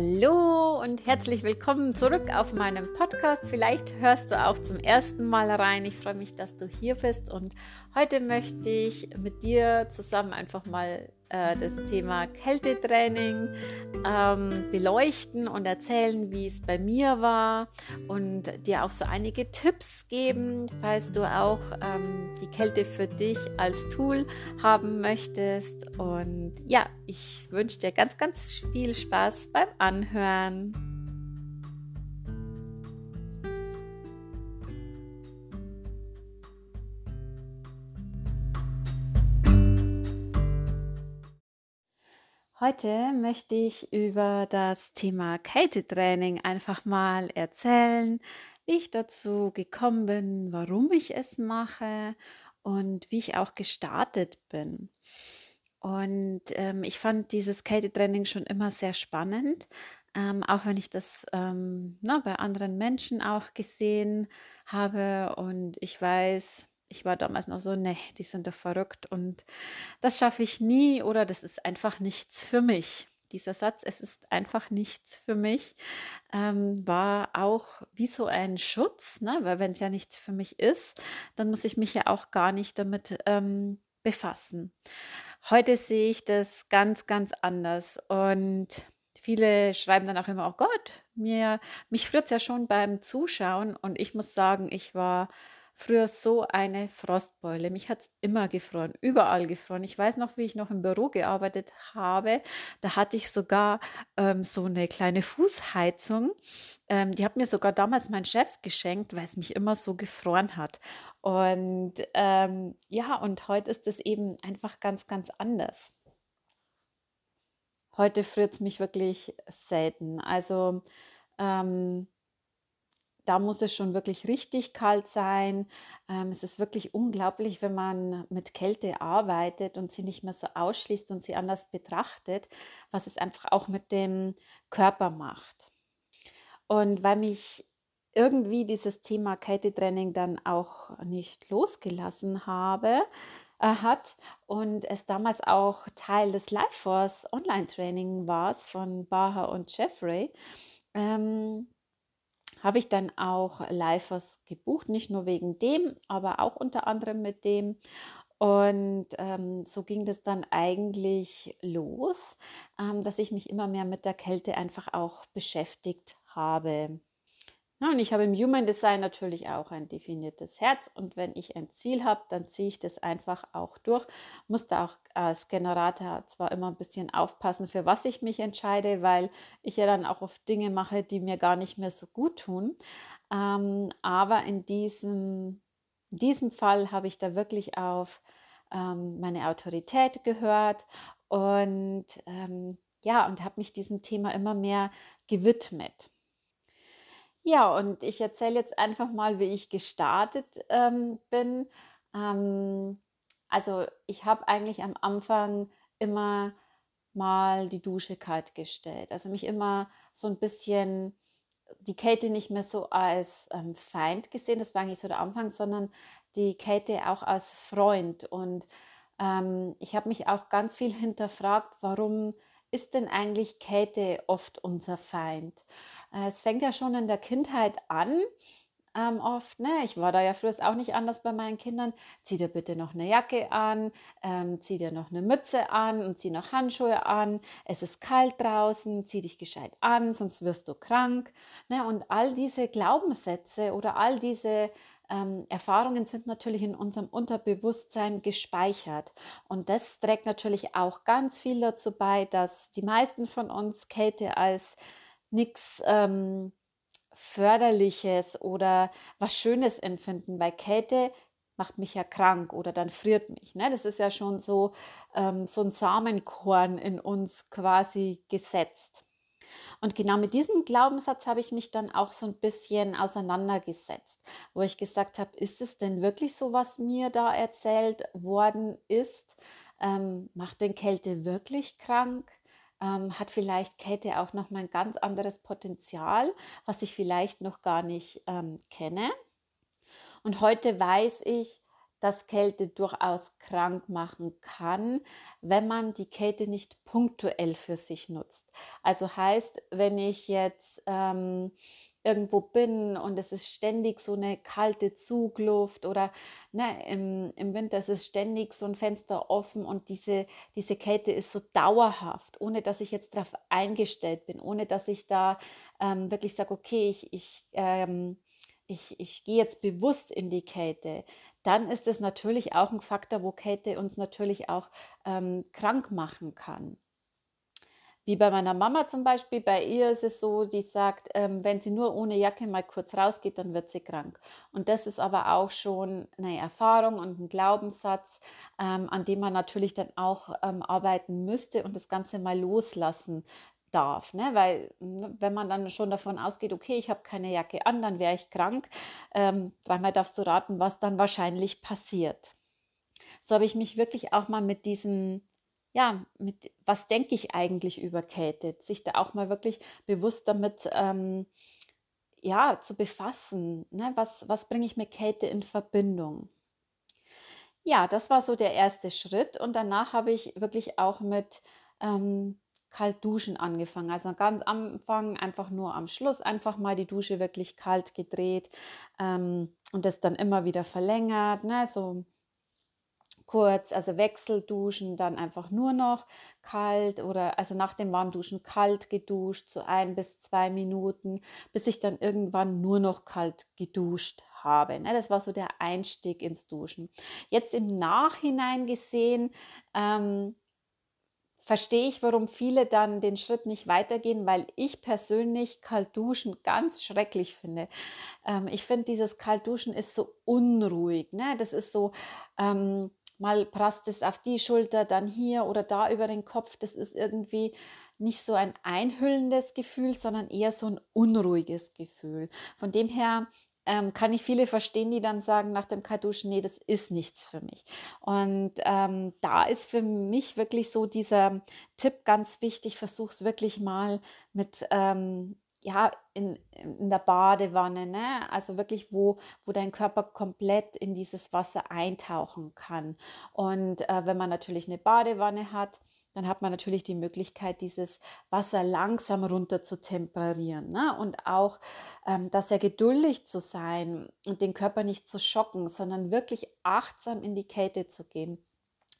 Hallo und herzlich willkommen zurück auf meinem Podcast. Vielleicht hörst du auch zum ersten Mal rein. Ich freue mich, dass du hier bist und heute möchte ich mit dir zusammen einfach mal äh, das Thema Kältetraining ähm, beleuchten und erzählen, wie es bei mir war und dir auch so einige Tipps geben, falls du auch ähm, die Kälte für dich als Tool haben möchtest. Und ja, ich wünsche dir ganz, ganz viel Spaß beim Anhören. Heute möchte ich über das Thema Kältetraining einfach mal erzählen, wie ich dazu gekommen bin, warum ich es mache und wie ich auch gestartet bin. Und ähm, ich fand dieses Kältetraining schon immer sehr spannend, ähm, auch wenn ich das ähm, na, bei anderen Menschen auch gesehen habe und ich weiß, ich war damals noch so, ne, die sind doch verrückt und das schaffe ich nie oder das ist einfach nichts für mich. Dieser Satz, es ist einfach nichts für mich, ähm, war auch wie so ein Schutz, ne? weil wenn es ja nichts für mich ist, dann muss ich mich ja auch gar nicht damit ähm, befassen. Heute sehe ich das ganz, ganz anders und viele schreiben dann auch immer, oh Gott, mir, mich friert es ja schon beim Zuschauen und ich muss sagen, ich war früher so eine Frostbeule. Mich hat es immer gefroren, überall gefroren. Ich weiß noch, wie ich noch im Büro gearbeitet habe. Da hatte ich sogar ähm, so eine kleine Fußheizung. Ähm, die hat mir sogar damals mein Chef geschenkt, weil es mich immer so gefroren hat. Und ähm, ja, und heute ist es eben einfach ganz, ganz anders. Heute friert es mich wirklich selten. Also ähm, da muss es schon wirklich richtig kalt sein. Ähm, es ist wirklich unglaublich, wenn man mit Kälte arbeitet und sie nicht mehr so ausschließt und sie anders betrachtet, was es einfach auch mit dem Körper macht. Und weil mich irgendwie dieses Thema Kältetraining dann auch nicht losgelassen habe, äh, hat und es damals auch Teil des Life Force Online Training war von Baha und Jeffrey, ähm, habe ich dann auch Lifers gebucht, nicht nur wegen dem, aber auch unter anderem mit dem. Und ähm, so ging das dann eigentlich los, ähm, dass ich mich immer mehr mit der Kälte einfach auch beschäftigt habe. Und ich habe im Human Design natürlich auch ein definiertes Herz und wenn ich ein Ziel habe, dann ziehe ich das einfach auch durch. Muss da auch als Generator zwar immer ein bisschen aufpassen, für was ich mich entscheide, weil ich ja dann auch oft Dinge mache, die mir gar nicht mehr so gut tun. Ähm, aber in diesem, in diesem Fall habe ich da wirklich auf ähm, meine Autorität gehört und ähm, ja, und habe mich diesem Thema immer mehr gewidmet. Ja, und ich erzähle jetzt einfach mal, wie ich gestartet ähm, bin. Ähm, also ich habe eigentlich am Anfang immer mal die Dusche kalt gestellt. Also mich immer so ein bisschen die Kälte nicht mehr so als ähm, Feind gesehen, das war eigentlich so der Anfang, sondern die Kälte auch als Freund. Und ähm, ich habe mich auch ganz viel hinterfragt, warum ist denn eigentlich Kälte oft unser Feind? Äh, es fängt ja schon in der Kindheit an. Ähm, oft, ne? Ich war da ja früher auch nicht anders bei meinen Kindern. Zieh dir bitte noch eine Jacke an, ähm, zieh dir noch eine Mütze an und zieh noch Handschuhe an. Es ist kalt draußen, zieh dich gescheit an, sonst wirst du krank. Ne? Und all diese Glaubenssätze oder all diese ähm, Erfahrungen sind natürlich in unserem Unterbewusstsein gespeichert. Und das trägt natürlich auch ganz viel dazu bei, dass die meisten von uns Kälte als nichts ähm, Förderliches oder was Schönes empfinden, weil Kälte macht mich ja krank oder dann friert mich. Ne? Das ist ja schon so, ähm, so ein Samenkorn in uns quasi gesetzt. Und genau mit diesem Glaubenssatz habe ich mich dann auch so ein bisschen auseinandergesetzt, wo ich gesagt habe, ist es denn wirklich so, was mir da erzählt worden ist? Ähm, macht denn Kälte wirklich krank? Ähm, hat vielleicht Käthe auch noch mal ein ganz anderes Potenzial, was ich vielleicht noch gar nicht ähm, kenne. Und heute weiß ich, dass Kälte durchaus krank machen kann, wenn man die Kälte nicht punktuell für sich nutzt. Also heißt, wenn ich jetzt ähm, irgendwo bin und es ist ständig so eine kalte Zugluft oder ne, im, im Winter ist es ständig so ein Fenster offen und diese, diese Kälte ist so dauerhaft, ohne dass ich jetzt darauf eingestellt bin, ohne dass ich da ähm, wirklich sage, okay, ich, ich ähm, ich, ich gehe jetzt bewusst in die Kälte, dann ist es natürlich auch ein Faktor, wo Kälte uns natürlich auch ähm, krank machen kann. Wie bei meiner Mama zum Beispiel, bei ihr ist es so, die sagt, ähm, wenn sie nur ohne Jacke mal kurz rausgeht, dann wird sie krank. Und das ist aber auch schon eine Erfahrung und ein Glaubenssatz, ähm, an dem man natürlich dann auch ähm, arbeiten müsste und das Ganze mal loslassen darf, ne? weil ne, wenn man dann schon davon ausgeht, okay, ich habe keine Jacke an, dann wäre ich krank, ähm, dreimal darfst du raten, was dann wahrscheinlich passiert. So habe ich mich wirklich auch mal mit diesen, ja, mit was denke ich eigentlich über Kälte, sich da auch mal wirklich bewusst damit ähm, ja, zu befassen. Ne? Was, was bringe ich mit Kälte in Verbindung? Ja, das war so der erste Schritt und danach habe ich wirklich auch mit ähm, kalt duschen angefangen. Also ganz am Anfang, einfach nur am Schluss, einfach mal die Dusche wirklich kalt gedreht ähm, und das dann immer wieder verlängert, ne? so kurz, also Wechselduschen, dann einfach nur noch kalt oder also nach dem Warmduschen kalt geduscht, so ein bis zwei Minuten, bis ich dann irgendwann nur noch kalt geduscht habe. Ne? Das war so der Einstieg ins Duschen. Jetzt im Nachhinein gesehen ähm, verstehe ich, warum viele dann den Schritt nicht weitergehen, weil ich persönlich Kaltduschen ganz schrecklich finde. Ähm, ich finde, dieses Kaltduschen ist so unruhig. Ne? Das ist so, ähm, mal prasst es auf die Schulter, dann hier oder da über den Kopf. Das ist irgendwie nicht so ein einhüllendes Gefühl, sondern eher so ein unruhiges Gefühl. Von dem her ähm, kann ich viele verstehen, die dann sagen nach dem Kaltduschen, nee, das ist nichts für mich. Und ähm, da ist für mich wirklich so dieser Tipp ganz wichtig, versuch es wirklich mal mit ähm, ja, in, in der Badewanne, ne? also wirklich, wo, wo dein Körper komplett in dieses Wasser eintauchen kann. Und äh, wenn man natürlich eine Badewanne hat, dann hat man natürlich die Möglichkeit, dieses Wasser langsam runter zu temperieren ne? und auch, ähm, dass er geduldig zu sein und den Körper nicht zu schocken, sondern wirklich achtsam in die Kälte zu gehen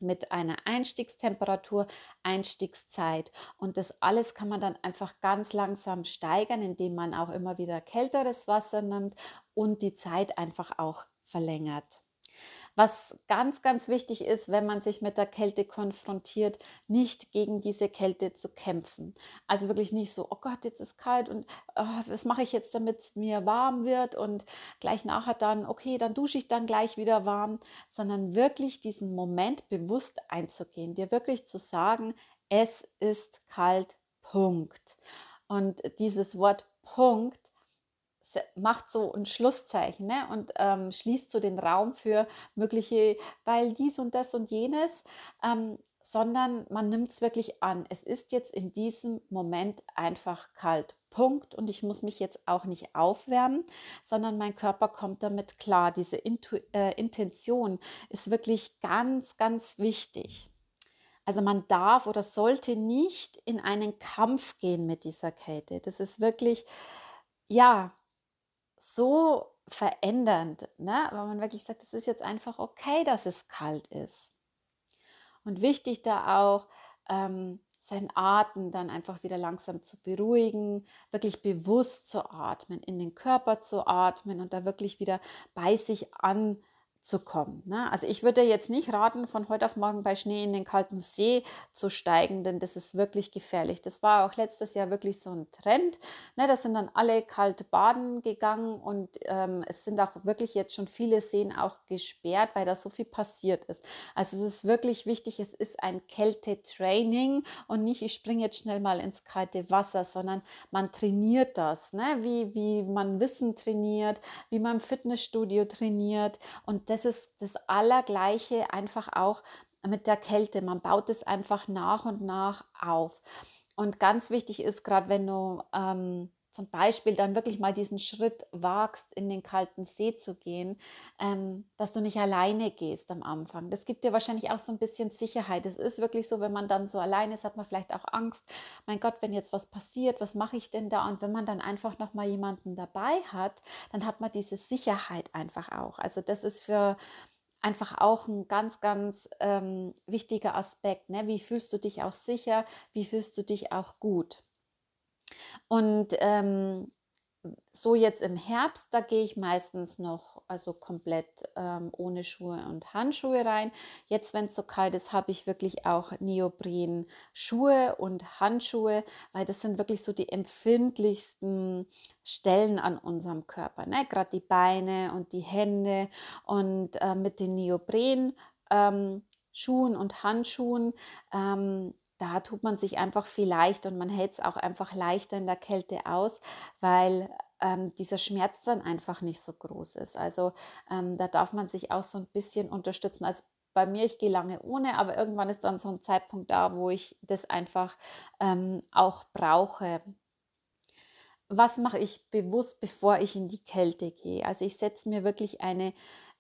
mit einer Einstiegstemperatur, Einstiegszeit. Und das alles kann man dann einfach ganz langsam steigern, indem man auch immer wieder kälteres Wasser nimmt und die Zeit einfach auch verlängert. Was ganz, ganz wichtig ist, wenn man sich mit der Kälte konfrontiert, nicht gegen diese Kälte zu kämpfen. Also wirklich nicht so, oh Gott, jetzt ist kalt und oh, was mache ich jetzt, damit es mir warm wird und gleich nachher dann, okay, dann dusche ich dann gleich wieder warm, sondern wirklich diesen Moment bewusst einzugehen, dir wirklich zu sagen, es ist kalt, Punkt. Und dieses Wort Punkt macht so ein Schlusszeichen ne? und ähm, schließt so den Raum für mögliche, weil dies und das und jenes, ähm, sondern man nimmt es wirklich an. Es ist jetzt in diesem Moment einfach kalt. Punkt. Und ich muss mich jetzt auch nicht aufwärmen, sondern mein Körper kommt damit klar. Diese Intu äh, Intention ist wirklich ganz, ganz wichtig. Also man darf oder sollte nicht in einen Kampf gehen mit dieser Kälte. Das ist wirklich, ja, so verändernd, ne? weil man wirklich sagt, es ist jetzt einfach okay, dass es kalt ist. Und wichtig da auch, ähm, seinen Atem dann einfach wieder langsam zu beruhigen, wirklich bewusst zu atmen, in den Körper zu atmen und da wirklich wieder bei sich an zu kommen. Ne? Also ich würde jetzt nicht raten, von heute auf morgen bei Schnee in den kalten See zu steigen, denn das ist wirklich gefährlich. Das war auch letztes Jahr wirklich so ein Trend. Ne? Da sind dann alle kalt baden gegangen und ähm, es sind auch wirklich jetzt schon viele Seen auch gesperrt, weil da so viel passiert ist. Also es ist wirklich wichtig, es ist ein Kältetraining und nicht, ich springe jetzt schnell mal ins kalte Wasser, sondern man trainiert das, ne? wie, wie man Wissen trainiert, wie man im Fitnessstudio trainiert und das ist das Allergleiche einfach auch mit der Kälte. Man baut es einfach nach und nach auf. Und ganz wichtig ist, gerade wenn du ähm, zum Beispiel dann wirklich mal diesen Schritt wagst, in den kalten See zu gehen, ähm, dass du nicht alleine gehst am Anfang. Das gibt dir wahrscheinlich auch so ein bisschen Sicherheit. Es ist wirklich so, wenn man dann so alleine ist, hat man vielleicht auch Angst. Mein Gott, wenn jetzt was passiert, was mache ich denn da? Und wenn man dann einfach noch mal jemanden dabei hat, dann hat man diese Sicherheit einfach auch. Also das ist für einfach auch ein ganz, ganz ähm, wichtiger Aspekt. Ne? Wie fühlst du dich auch sicher? Wie fühlst du dich auch gut? Und ähm, so jetzt im Herbst, da gehe ich meistens noch also komplett ähm, ohne Schuhe und Handschuhe rein. Jetzt, wenn es so kalt ist, habe ich wirklich auch Neopren Schuhe und Handschuhe, weil das sind wirklich so die empfindlichsten Stellen an unserem Körper. Ne? Gerade die Beine und die Hände und äh, mit den Neopren ähm, Schuhen und Handschuhen ähm, da tut man sich einfach viel leichter und man hält es auch einfach leichter in der Kälte aus, weil ähm, dieser Schmerz dann einfach nicht so groß ist. Also ähm, da darf man sich auch so ein bisschen unterstützen. Also bei mir, ich gehe lange ohne, aber irgendwann ist dann so ein Zeitpunkt da, wo ich das einfach ähm, auch brauche. Was mache ich bewusst, bevor ich in die Kälte gehe? Also ich setze mir wirklich eine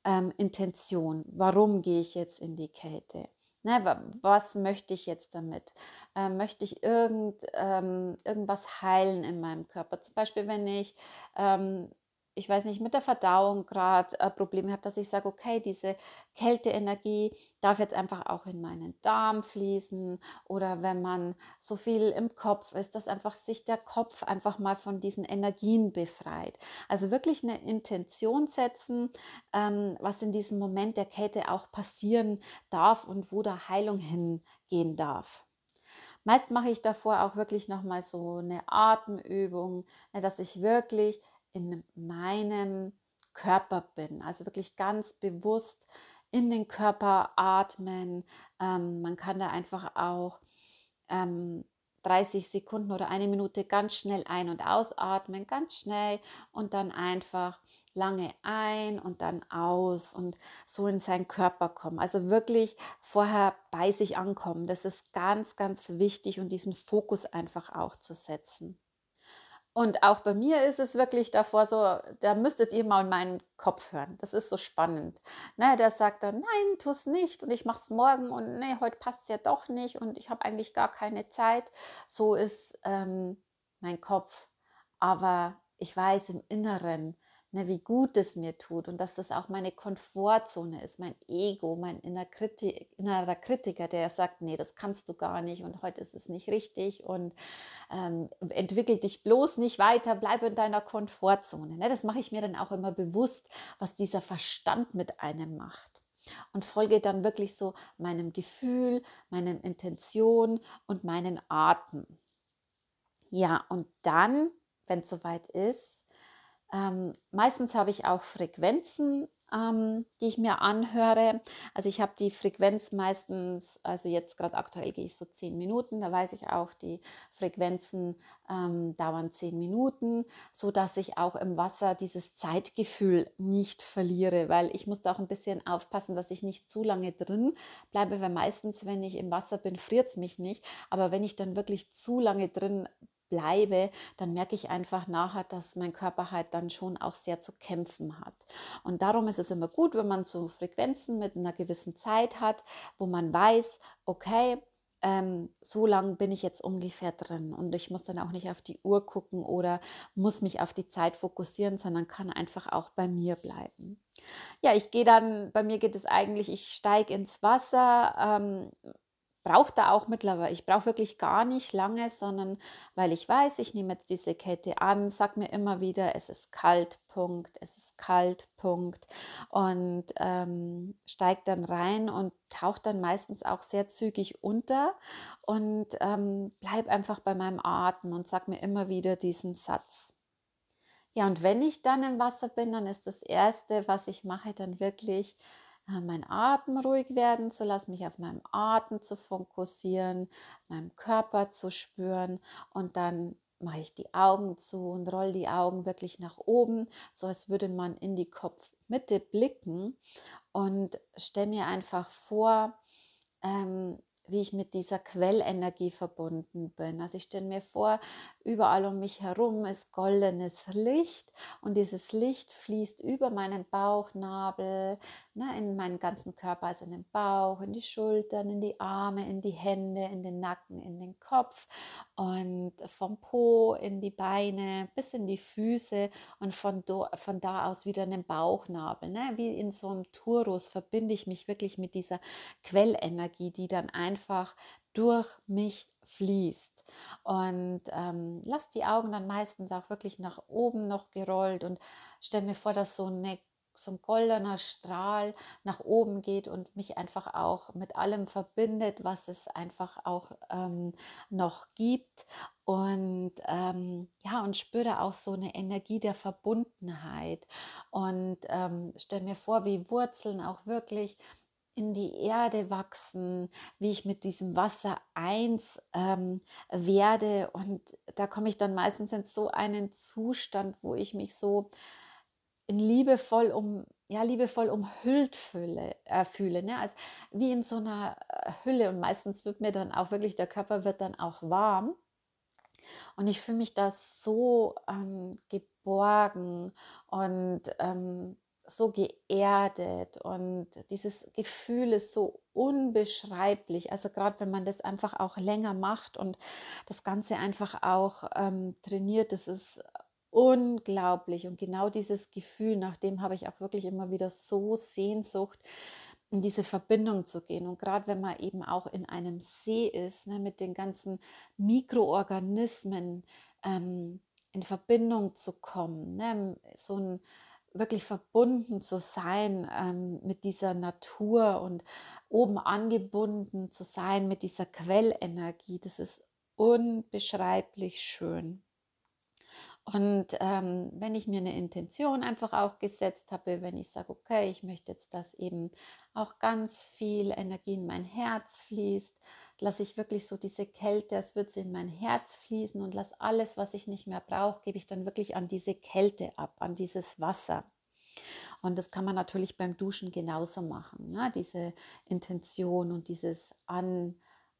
ähm, Intention. Warum gehe ich jetzt in die Kälte? Ne, was möchte ich jetzt damit? Ähm, möchte ich irgend, ähm, irgendwas heilen in meinem Körper? Zum Beispiel, wenn ich ähm, ich weiß nicht, mit der Verdauung gerade äh, Probleme habe, dass ich sage, okay, diese Kälteenergie darf jetzt einfach auch in meinen Darm fließen oder wenn man so viel im Kopf ist, dass einfach sich der Kopf einfach mal von diesen Energien befreit. Also wirklich eine Intention setzen, ähm, was in diesem Moment der Kälte auch passieren darf und wo da Heilung hingehen darf. Meist mache ich davor auch wirklich nochmal so eine Atemübung, ne, dass ich wirklich in meinem Körper bin. Also wirklich ganz bewusst in den Körper atmen. Ähm, man kann da einfach auch ähm, 30 Sekunden oder eine Minute ganz schnell ein- und ausatmen, ganz schnell und dann einfach lange ein und dann aus und so in seinen Körper kommen. Also wirklich vorher bei sich ankommen. Das ist ganz, ganz wichtig und diesen Fokus einfach auch zu setzen. Und auch bei mir ist es wirklich davor so, da müsstet ihr mal in meinen Kopf hören. Das ist so spannend. Ne, der sagt dann, nein, tu es nicht und ich mache es morgen und nee, heute passt es ja doch nicht und ich habe eigentlich gar keine Zeit. So ist ähm, mein Kopf. Aber ich weiß im Inneren, ne, wie gut es mir tut und dass das auch meine Komfortzone ist, mein Ego, mein innerer Kritiker, der sagt, nee, das kannst du gar nicht und heute ist es nicht richtig und ähm, entwickel dich bloß nicht weiter, bleib in deiner Komfortzone. Ne? Das mache ich mir dann auch immer bewusst, was dieser Verstand mit einem macht und folge dann wirklich so meinem Gefühl, meinem Intention und meinen Atem. Ja, und dann, wenn es soweit ist, ähm, meistens habe ich auch Frequenzen, ähm, die ich mir anhöre. Also ich habe die Frequenz meistens, also jetzt gerade aktuell gehe ich so zehn Minuten, da weiß ich auch, die Frequenzen ähm, dauern zehn Minuten, so dass ich auch im Wasser dieses Zeitgefühl nicht verliere, weil ich muss da auch ein bisschen aufpassen, dass ich nicht zu lange drin bleibe, weil meistens, wenn ich im Wasser bin, friert es mich nicht. Aber wenn ich dann wirklich zu lange drin bleibe, dann merke ich einfach nachher, dass mein Körper halt dann schon auch sehr zu kämpfen hat. Und darum ist es immer gut, wenn man so Frequenzen mit einer gewissen Zeit hat, wo man weiß, okay, ähm, so lang bin ich jetzt ungefähr drin und ich muss dann auch nicht auf die Uhr gucken oder muss mich auf die Zeit fokussieren, sondern kann einfach auch bei mir bleiben. Ja, ich gehe dann, bei mir geht es eigentlich, ich steige ins Wasser, ähm, brauche da auch mittlerweile, ich brauche wirklich gar nicht lange, sondern weil ich weiß, ich nehme jetzt diese Kette an, sag mir immer wieder, es ist kalt, Punkt, es ist kalt, Punkt und ähm, steigt dann rein und taucht dann meistens auch sehr zügig unter und ähm, bleib einfach bei meinem Atem und sag mir immer wieder diesen Satz. Ja, und wenn ich dann im Wasser bin, dann ist das Erste, was ich mache, dann wirklich äh, mein Atem ruhig werden zu lassen, mich auf meinem Atem zu fokussieren, meinem Körper zu spüren und dann mache ich die Augen zu und roll die Augen wirklich nach oben, so als würde man in die Kopfmitte blicken und stelle mir einfach vor, ähm, wie ich mit dieser Quellenergie verbunden bin. Also ich stelle mir vor, überall um mich herum ist goldenes Licht und dieses Licht fließt über meinen Bauchnabel, ne, in meinen ganzen Körper, also in den Bauch, in die Schultern, in die Arme, in die Hände, in den Nacken, in den Kopf und vom Po in die Beine bis in die Füße und von, do, von da aus wieder in den Bauchnabel. Ne? Wie in so einem Turus verbinde ich mich wirklich mit dieser Quellenergie, die dann einfach durch mich fließt. Und ähm, lass die Augen dann meistens auch wirklich nach oben noch gerollt und stell mir vor, dass so eine so ein goldener Strahl nach oben geht und mich einfach auch mit allem verbindet, was es einfach auch ähm, noch gibt. Und ähm, ja, und spüre auch so eine Energie der Verbundenheit. Und ähm, stell mir vor, wie Wurzeln auch wirklich in die Erde wachsen, wie ich mit diesem Wasser eins ähm, werde. Und da komme ich dann meistens in so einen Zustand, wo ich mich so in liebevoll um ja liebevoll umhüllt fühle, äh, fühle ne? als wie in so einer äh, Hülle und meistens wird mir dann auch wirklich der Körper wird dann auch warm und ich fühle mich da so ähm, geborgen und ähm, so geerdet und dieses Gefühl ist so unbeschreiblich. Also gerade wenn man das einfach auch länger macht und das Ganze einfach auch ähm, trainiert, das ist unglaublich. Und genau dieses Gefühl, nach dem habe ich auch wirklich immer wieder so Sehnsucht, in diese Verbindung zu gehen. Und gerade wenn man eben auch in einem See ist, ne, mit den ganzen Mikroorganismen ähm, in Verbindung zu kommen, ne, so ein wirklich verbunden zu sein ähm, mit dieser Natur und oben angebunden zu sein mit dieser Quellenergie, das ist unbeschreiblich schön. Und ähm, wenn ich mir eine Intention einfach auch gesetzt habe, wenn ich sage, okay, ich möchte jetzt, dass eben auch ganz viel Energie in mein Herz fließt, lasse ich wirklich so diese Kälte, als würde sie in mein Herz fließen und lasse alles, was ich nicht mehr brauche, gebe ich dann wirklich an diese Kälte ab, an dieses Wasser. Und das kann man natürlich beim Duschen genauso machen. Ne? Diese Intention und dieses An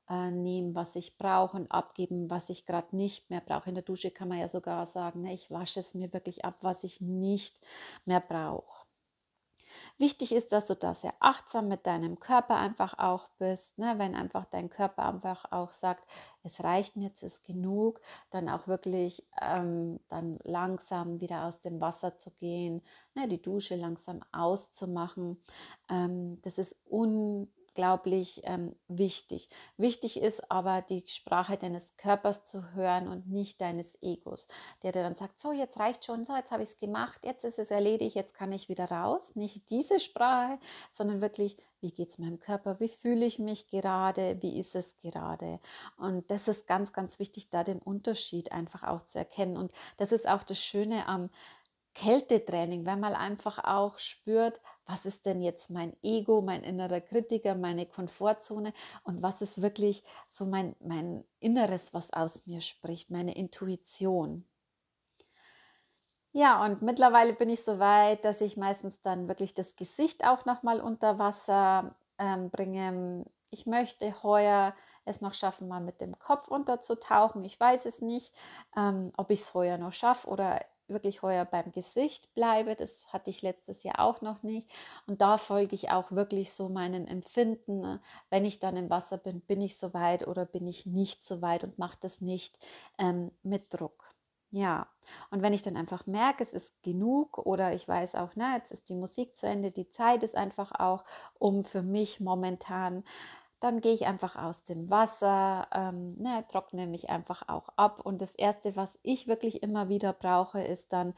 äh, nehmen, was ich brauche und abgeben, was ich gerade nicht mehr brauche. In der Dusche kann man ja sogar sagen, ne, ich wasche es mir wirklich ab, was ich nicht mehr brauche. Wichtig ist, dass du da sehr achtsam mit deinem Körper einfach auch bist. Ne? Wenn einfach dein Körper einfach auch sagt, es reicht mir jetzt, ist genug, dann auch wirklich ähm, dann langsam wieder aus dem Wasser zu gehen, ne? die Dusche langsam auszumachen. Ähm, das ist un unglaublich ähm, wichtig. Wichtig ist aber die Sprache deines Körpers zu hören und nicht deines Egos, der dir dann sagt, so jetzt reicht schon, so jetzt habe ich es gemacht, jetzt ist es erledigt, jetzt kann ich wieder raus. Nicht diese Sprache, sondern wirklich, wie geht es meinem Körper, wie fühle ich mich gerade, wie ist es gerade. Und das ist ganz, ganz wichtig, da den Unterschied einfach auch zu erkennen. Und das ist auch das Schöne am Kältetraining, wenn man einfach auch spürt, was ist denn jetzt mein Ego, mein innerer Kritiker, meine Komfortzone und was ist wirklich so mein, mein Inneres, was aus mir spricht, meine Intuition. Ja, und mittlerweile bin ich so weit, dass ich meistens dann wirklich das Gesicht auch nochmal unter Wasser ähm, bringe. Ich möchte heuer es noch schaffen, mal mit dem Kopf unterzutauchen. Ich weiß es nicht, ähm, ob ich es heuer noch schaffe oder wirklich heuer beim Gesicht bleibe. Das hatte ich letztes Jahr auch noch nicht. Und da folge ich auch wirklich so meinen Empfinden. Ne? Wenn ich dann im Wasser bin, bin ich so weit oder bin ich nicht so weit und mache das nicht ähm, mit Druck. Ja, und wenn ich dann einfach merke, es ist genug oder ich weiß auch, na, jetzt ist die Musik zu Ende, die Zeit ist einfach auch, um für mich momentan dann gehe ich einfach aus dem Wasser, ähm, ne, trockne mich einfach auch ab. Und das Erste, was ich wirklich immer wieder brauche, ist dann,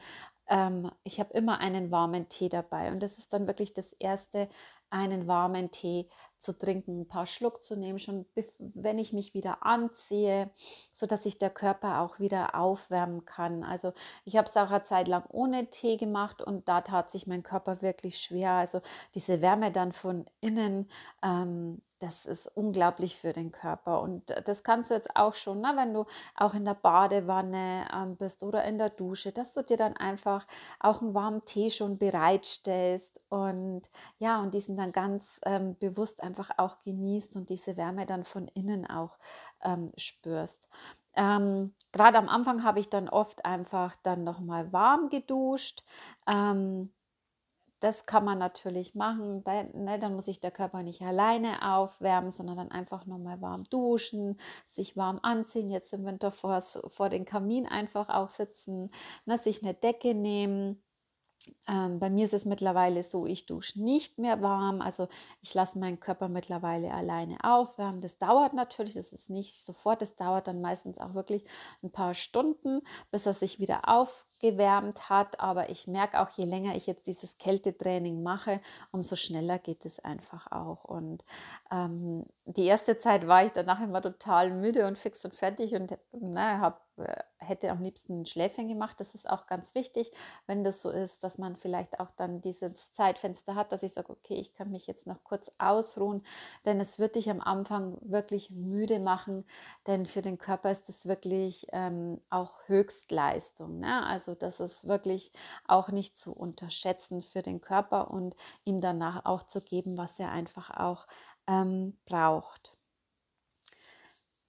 ähm, ich habe immer einen warmen Tee dabei. Und das ist dann wirklich das Erste, einen warmen Tee zu trinken, ein paar Schluck zu nehmen, schon wenn ich mich wieder anziehe, so dass sich der Körper auch wieder aufwärmen kann. Also ich habe es auch eine Zeit lang ohne Tee gemacht und da tat sich mein Körper wirklich schwer. Also diese Wärme dann von innen ähm, das ist unglaublich für den Körper. Und das kannst du jetzt auch schon, ne, wenn du auch in der Badewanne ähm, bist oder in der Dusche, dass du dir dann einfach auch einen warmen Tee schon bereitstellst und ja, und diesen dann ganz ähm, bewusst einfach auch genießt und diese Wärme dann von innen auch ähm, spürst. ähm, Gerade am Anfang habe ich dann oft einfach dann noch mal warm geduscht. Ähm, das kann man natürlich machen. Da, ne, dann muss sich der Körper nicht alleine aufwärmen, sondern dann einfach noch mal warm duschen, sich warm anziehen. Jetzt im Winter vor, vor den Kamin einfach auch sitzen, ne, sich eine Decke nehmen ähm, bei mir ist es mittlerweile so, ich dusche nicht mehr warm. Also ich lasse meinen Körper mittlerweile alleine aufwärmen. Das dauert natürlich, das ist nicht sofort, das dauert dann meistens auch wirklich ein paar Stunden, bis er sich wieder aufgewärmt hat. Aber ich merke auch, je länger ich jetzt dieses Kältetraining mache, umso schneller geht es einfach auch. Und ähm, die erste Zeit war ich danach immer total müde und fix und fertig und ne, habe äh, hätte am liebsten ein Schläfchen gemacht. Das ist auch ganz wichtig, wenn das so ist, dass man vielleicht auch dann dieses Zeitfenster hat, dass ich sage, okay, ich kann mich jetzt noch kurz ausruhen, denn es wird dich am Anfang wirklich müde machen, denn für den Körper ist es wirklich ähm, auch Höchstleistung. Ne? Also das ist wirklich auch nicht zu unterschätzen für den Körper und ihm danach auch zu geben, was er einfach auch ähm, braucht.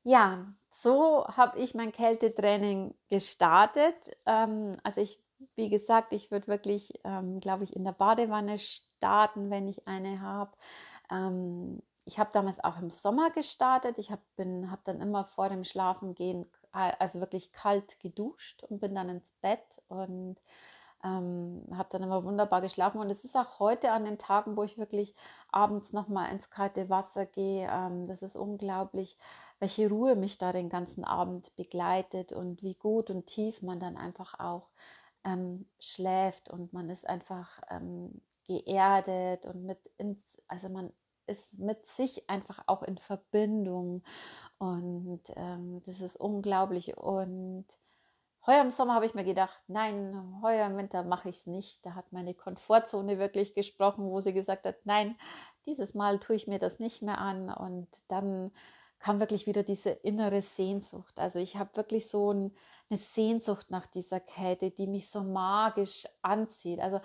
Ja, so habe ich mein Kältetraining gestartet. Ähm, also ich, wie gesagt, ich würde wirklich, ähm, glaube ich, in der Badewanne starten, wenn ich eine habe. Ähm, ich habe damals auch im Sommer gestartet. Ich habe hab dann immer vor dem Schlafengehen, also wirklich kalt geduscht und bin dann ins Bett und ähm, habe dann immer wunderbar geschlafen. Und es ist auch heute an den Tagen, wo ich wirklich abends nochmal ins kalte Wasser gehe. Ähm, das ist unglaublich welche Ruhe mich da den ganzen Abend begleitet und wie gut und tief man dann einfach auch ähm, schläft und man ist einfach ähm, geerdet und mit ins, also man ist mit sich einfach auch in Verbindung und ähm, das ist unglaublich und Heuer im Sommer habe ich mir gedacht, nein, heuer im Winter mache ich es nicht. Da hat meine Komfortzone wirklich gesprochen, wo sie gesagt hat, nein, dieses Mal tue ich mir das nicht mehr an. Und dann kam wirklich wieder diese innere Sehnsucht. Also ich habe wirklich so ein, eine Sehnsucht nach dieser Kälte, die mich so magisch anzieht. Also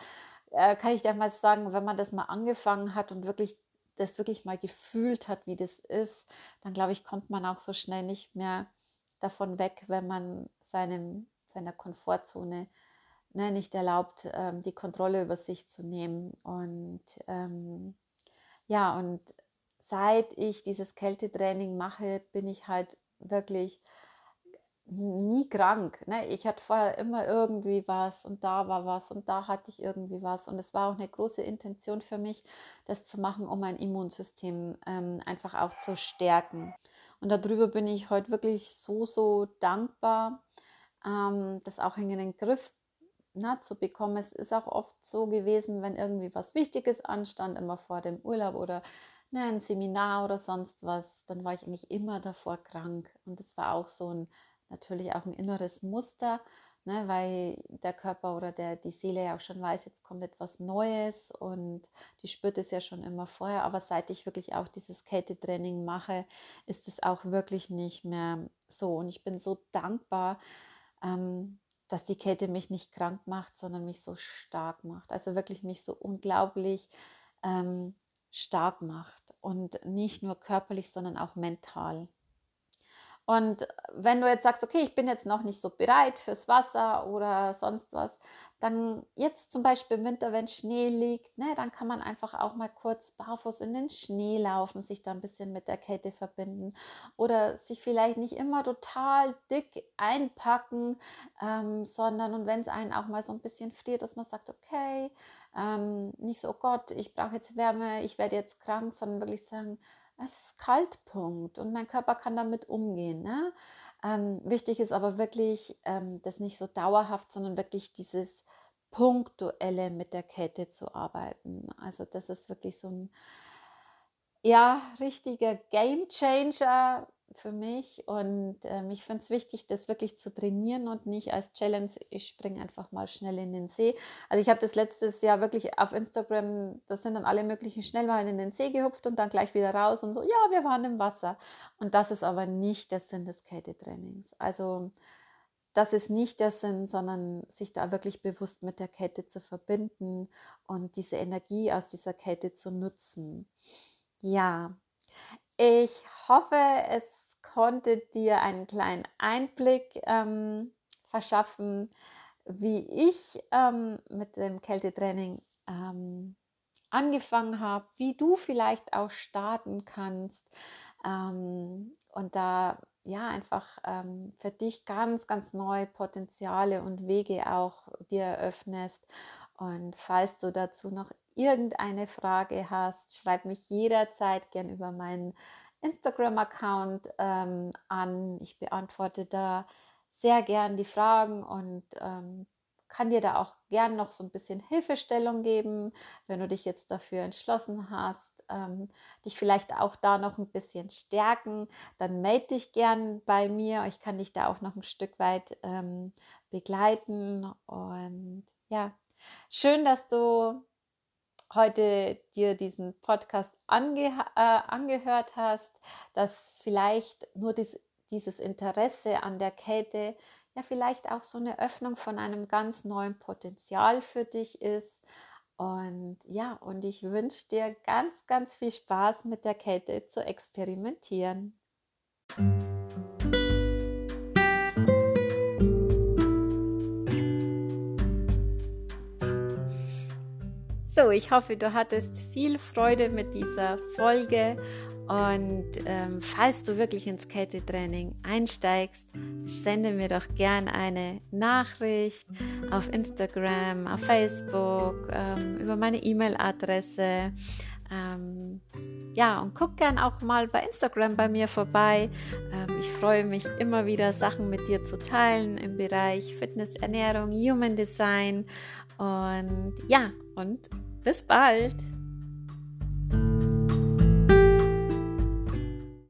äh, kann ich dir mal sagen, wenn man das mal angefangen hat und wirklich das wirklich mal gefühlt hat, wie das ist, dann glaube ich, kommt man auch so schnell nicht mehr davon weg, wenn man seinem, seiner Komfortzone ne, nicht erlaubt, ähm, die Kontrolle über sich zu nehmen. Und ähm, ja, und seit ich dieses Kältetraining mache, bin ich halt wirklich nie krank. Ne? Ich hatte vorher immer irgendwie was und da war was und da hatte ich irgendwie was. Und es war auch eine große Intention für mich, das zu machen, um mein Immunsystem ähm, einfach auch zu stärken. Und darüber bin ich heute wirklich so, so dankbar, ähm, das auch in den Griff na, zu bekommen. Es ist auch oft so gewesen, wenn irgendwie was Wichtiges anstand, immer vor dem Urlaub oder ne, ein Seminar oder sonst was, dann war ich eigentlich immer davor krank. Und das war auch so ein, natürlich auch ein inneres Muster, ne, weil der Körper oder der, die Seele ja auch schon weiß, jetzt kommt etwas Neues und die spürt es ja schon immer vorher. Aber seit ich wirklich auch dieses Kältetraining mache, ist es auch wirklich nicht mehr so. Und ich bin so dankbar, ähm, dass die Kälte mich nicht krank macht, sondern mich so stark macht. Also wirklich mich so unglaublich ähm, stark macht und nicht nur körperlich, sondern auch mental. Und wenn du jetzt sagst, okay, ich bin jetzt noch nicht so bereit fürs Wasser oder sonst was, dann jetzt zum Beispiel im Winter, wenn Schnee liegt, ne, dann kann man einfach auch mal kurz barfuß in den Schnee laufen, sich da ein bisschen mit der Kälte verbinden oder sich vielleicht nicht immer total dick einpacken, ähm, sondern und wenn es einen auch mal so ein bisschen friert, dass man sagt, okay, ähm, nicht so, oh Gott, ich brauche jetzt Wärme, ich werde jetzt krank, sondern wirklich sagen, es ist Kaltpunkt und mein Körper kann damit umgehen. Ne? Ähm, wichtig ist aber wirklich, ähm, das nicht so dauerhaft, sondern wirklich dieses punktuelle mit der Kette zu arbeiten. Also das ist wirklich so ein ja, richtiger Game Changer für mich und ähm, ich finde es wichtig, das wirklich zu trainieren und nicht als Challenge, ich springe einfach mal schnell in den See. Also ich habe das letztes Jahr wirklich auf Instagram, da sind dann alle möglichen schnell mal in den See gehüpft und dann gleich wieder raus und so, ja, wir waren im Wasser. Und das ist aber nicht der Sinn des Kältetrainings. Also das ist nicht der Sinn, sondern sich da wirklich bewusst mit der Kälte zu verbinden und diese Energie aus dieser Kälte zu nutzen. Ja, ich hoffe, es konnte dir einen kleinen Einblick ähm, verschaffen, wie ich ähm, mit dem Kältetraining ähm, angefangen habe, wie du vielleicht auch starten kannst ähm, und da ja einfach ähm, für dich ganz, ganz neue Potenziale und Wege auch dir eröffnest. Und falls du dazu noch irgendeine Frage hast, schreib mich jederzeit gern über meinen Instagram-Account ähm, an. Ich beantworte da sehr gern die Fragen und ähm, kann dir da auch gern noch so ein bisschen Hilfestellung geben, wenn du dich jetzt dafür entschlossen hast, ähm, dich vielleicht auch da noch ein bisschen stärken, dann melde dich gern bei mir. Ich kann dich da auch noch ein Stück weit ähm, begleiten. Und ja, schön, dass du heute dir diesen Podcast ange äh, angehört hast, dass vielleicht nur dies, dieses Interesse an der Kälte ja vielleicht auch so eine Öffnung von einem ganz neuen Potenzial für dich ist. Und ja, und ich wünsche dir ganz, ganz viel Spaß mit der Kälte zu experimentieren. So, ich hoffe, du hattest viel Freude mit dieser Folge und ähm, falls du wirklich ins Kältetraining einsteigst, sende mir doch gern eine Nachricht auf Instagram, auf Facebook, ähm, über meine E-Mail-Adresse. Ähm, ja, und guck gern auch mal bei Instagram bei mir vorbei. Ähm, ich freue mich immer wieder, Sachen mit dir zu teilen im Bereich Fitness, Ernährung, Human Design. Und ja, und bis bald!